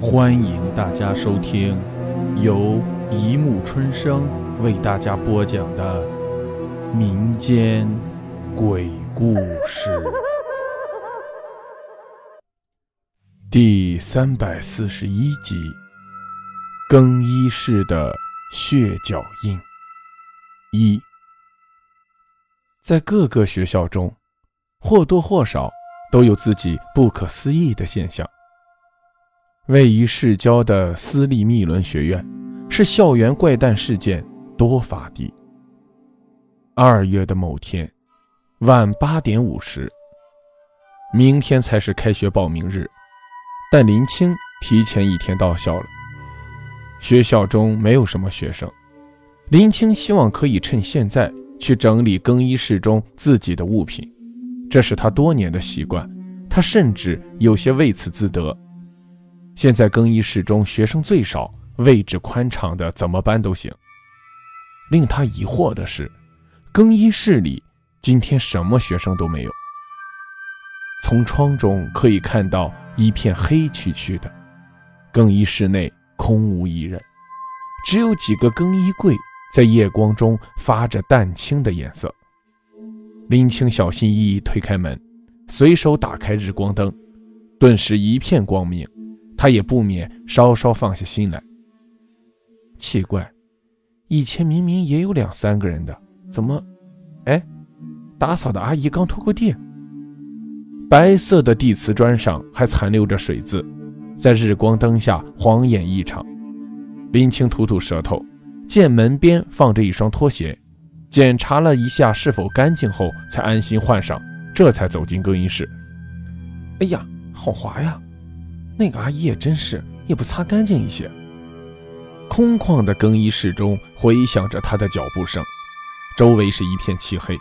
欢迎大家收听由一木春生为大家播讲的民间鬼故事第三百四十一集：更衣室的血脚印。一，在各个学校中，或多或少都有自己不可思议的现象。位于市郊的私立密伦学院，是校园怪诞事件多发地。二月的某天晚八点五十，明天才是开学报名日，但林青提前一天到校了。学校中没有什么学生。林青希望可以趁现在去整理更衣室中自己的物品，这是他多年的习惯，他甚至有些为此自得。现在更衣室中学生最少，位置宽敞的怎么搬都行。令他疑惑的是，更衣室里今天什么学生都没有。从窗中可以看到一片黑黢黢的，更衣室内空无一人，只有几个更衣柜。在夜光中发着淡青的颜色。林青小心翼翼推开门，随手打开日光灯，顿时一片光明。他也不免稍稍放下心来。奇怪，以前明明也有两三个人的，怎么？哎，打扫的阿姨刚拖过地。白色的地瓷砖上还残留着水渍，在日光灯下晃眼异常。林青吐吐舌头。见门边放着一双拖鞋，检查了一下是否干净后，才安心换上，这才走进更衣室。哎呀，好滑呀！那个阿姨也真是，也不擦干净一些。空旷的更衣室中回响着她的脚步声，周围是一片漆黑，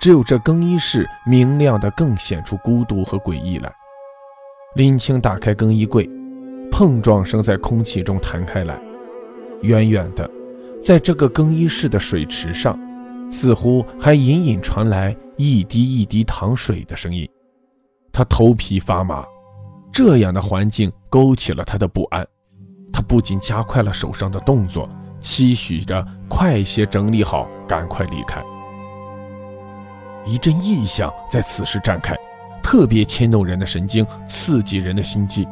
只有这更衣室明亮的更显出孤独和诡异来。林青打开更衣柜，碰撞声在空气中弹开来，远远的。在这个更衣室的水池上，似乎还隐隐传来一滴一滴淌水的声音。他头皮发麻，这样的环境勾起了他的不安。他不仅加快了手上的动作，期许着快些整理好，赶快离开。一阵异象在此时展开，特别牵动人的神经，刺激人的心悸。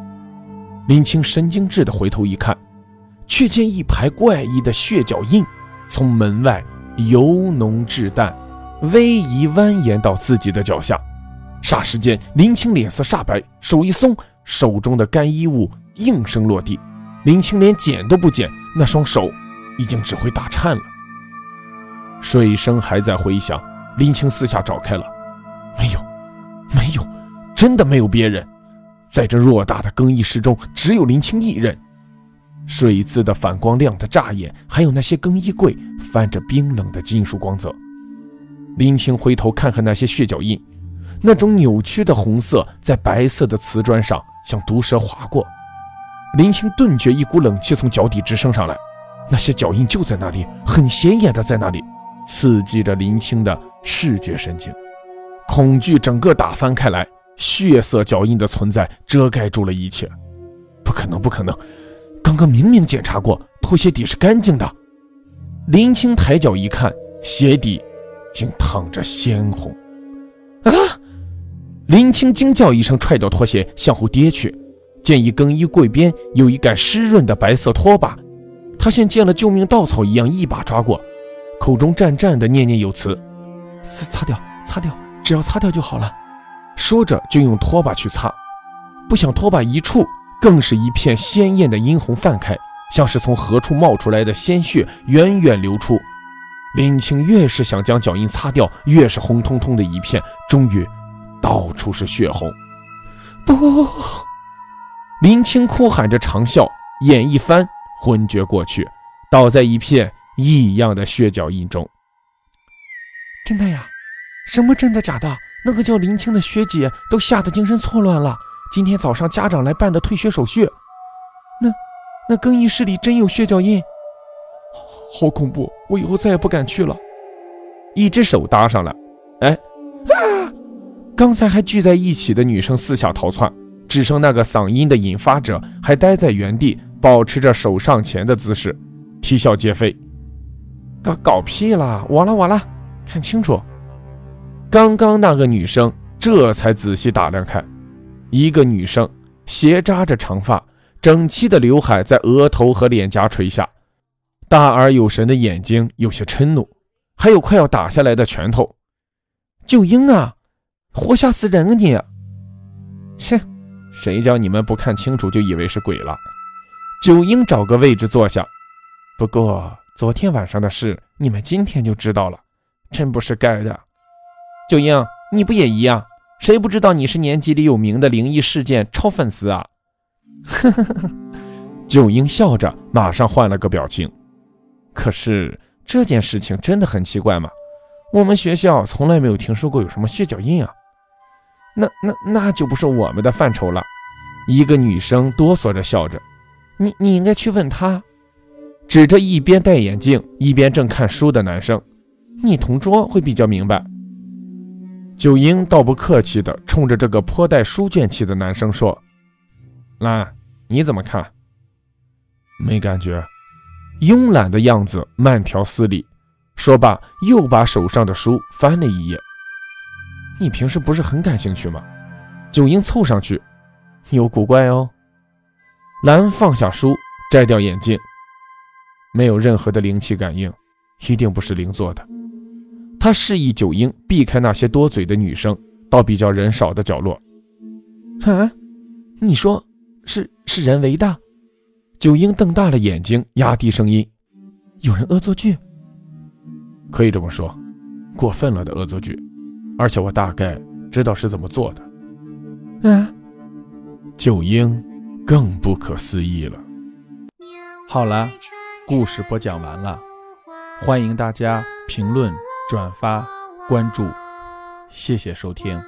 林青神经质的回头一看。却见一排怪异的血脚印从门外由浓至淡，逶迤蜿蜒到自己的脚下。霎时间，林青脸色煞白，手一松，手中的干衣物应声落地。林青连捡都不捡，那双手已经只会打颤了。水声还在回响，林青四下找开了，没有，没有，真的没有别人。在这偌大的更衣室中，只有林青一人。水渍的反光亮得扎眼，还有那些更衣柜泛着冰冷的金属光泽。林青回头看看那些血脚印，那种扭曲的红色在白色的瓷砖上像毒蛇划过。林青顿觉一股冷气从脚底直升上来，那些脚印就在那里，很显眼的在那里，刺激着林青的视觉神经。恐惧整个打翻开来，血色脚印的存在遮盖住了一切。不可能，不可能！刚刚明明检查过，拖鞋底是干净的。林青抬脚一看，鞋底竟淌着鲜红。啊！林青惊叫一声，踹掉拖鞋，向后跌去，见一更衣柜边有一杆湿润的白色拖把，他像见了救命稻草一样，一把抓过，口中战战的念念有词：“擦掉，擦掉，只要擦掉就好了。”说着就用拖把去擦，不想拖把一触。更是一片鲜艳的殷红泛开，像是从何处冒出来的鲜血源远流出。林青越是想将脚印擦掉，越是红彤彤的一片，终于到处是血红。不！林青哭喊着长啸，眼一翻，昏厥过去，倒在一片异样的血脚印中。真的呀？什么真的假的？那个叫林青的学姐都吓得精神错乱了。今天早上家长来办的退学手续，那那更衣室里真有血脚印，好恐怖！我以后再也不敢去了。一只手搭上了，哎！刚才还聚在一起的女生四下逃窜，只剩那个嗓音的引发者还待在原地，保持着手上前的姿势，啼笑皆非。搞搞屁啦！完了完了！看清楚，刚刚那个女生这才仔细打量看，一个女生斜扎着长发，整齐的刘海在额头和脸颊垂下，大而有神的眼睛有些嗔怒，还有快要打下来的拳头。九英啊，活吓死人啊你！切，谁叫你们不看清楚就以为是鬼了？九英找个位置坐下。不过昨天晚上的事，你们今天就知道了。真不是盖的，九英，你不也一样？谁不知道你是年级里有名的灵异事件超粉丝啊？呵呵呵，九英笑着，马上换了个表情。可是这件事情真的很奇怪吗？我们学校从来没有听说过有什么血脚印啊。那那那就不是我们的范畴了。一个女生哆嗦着笑着，你你应该去问他，指着一边戴眼镜一边正看书的男生。你同桌会比较明白。九英倒不客气地冲着这个颇带书卷气的男生说：“兰，你怎么看？”没感觉，慵懒的样子慢条斯理。说罢，又把手上的书翻了一页。“你平时不是很感兴趣吗？”九英凑上去：“有古怪哦。”兰放下书，摘掉眼镜，没有任何的灵气感应，一定不是灵做的。他示意九英避开那些多嘴的女生，到比较人少的角落。啊，你说是是人为的？九英瞪大了眼睛，压低声音：“有人恶作剧？可以这么说，过分了的恶作剧。而且我大概知道是怎么做的。”啊，九英更不可思议了。好了，故事播讲完了，欢迎大家评论。转发关注，谢谢收听。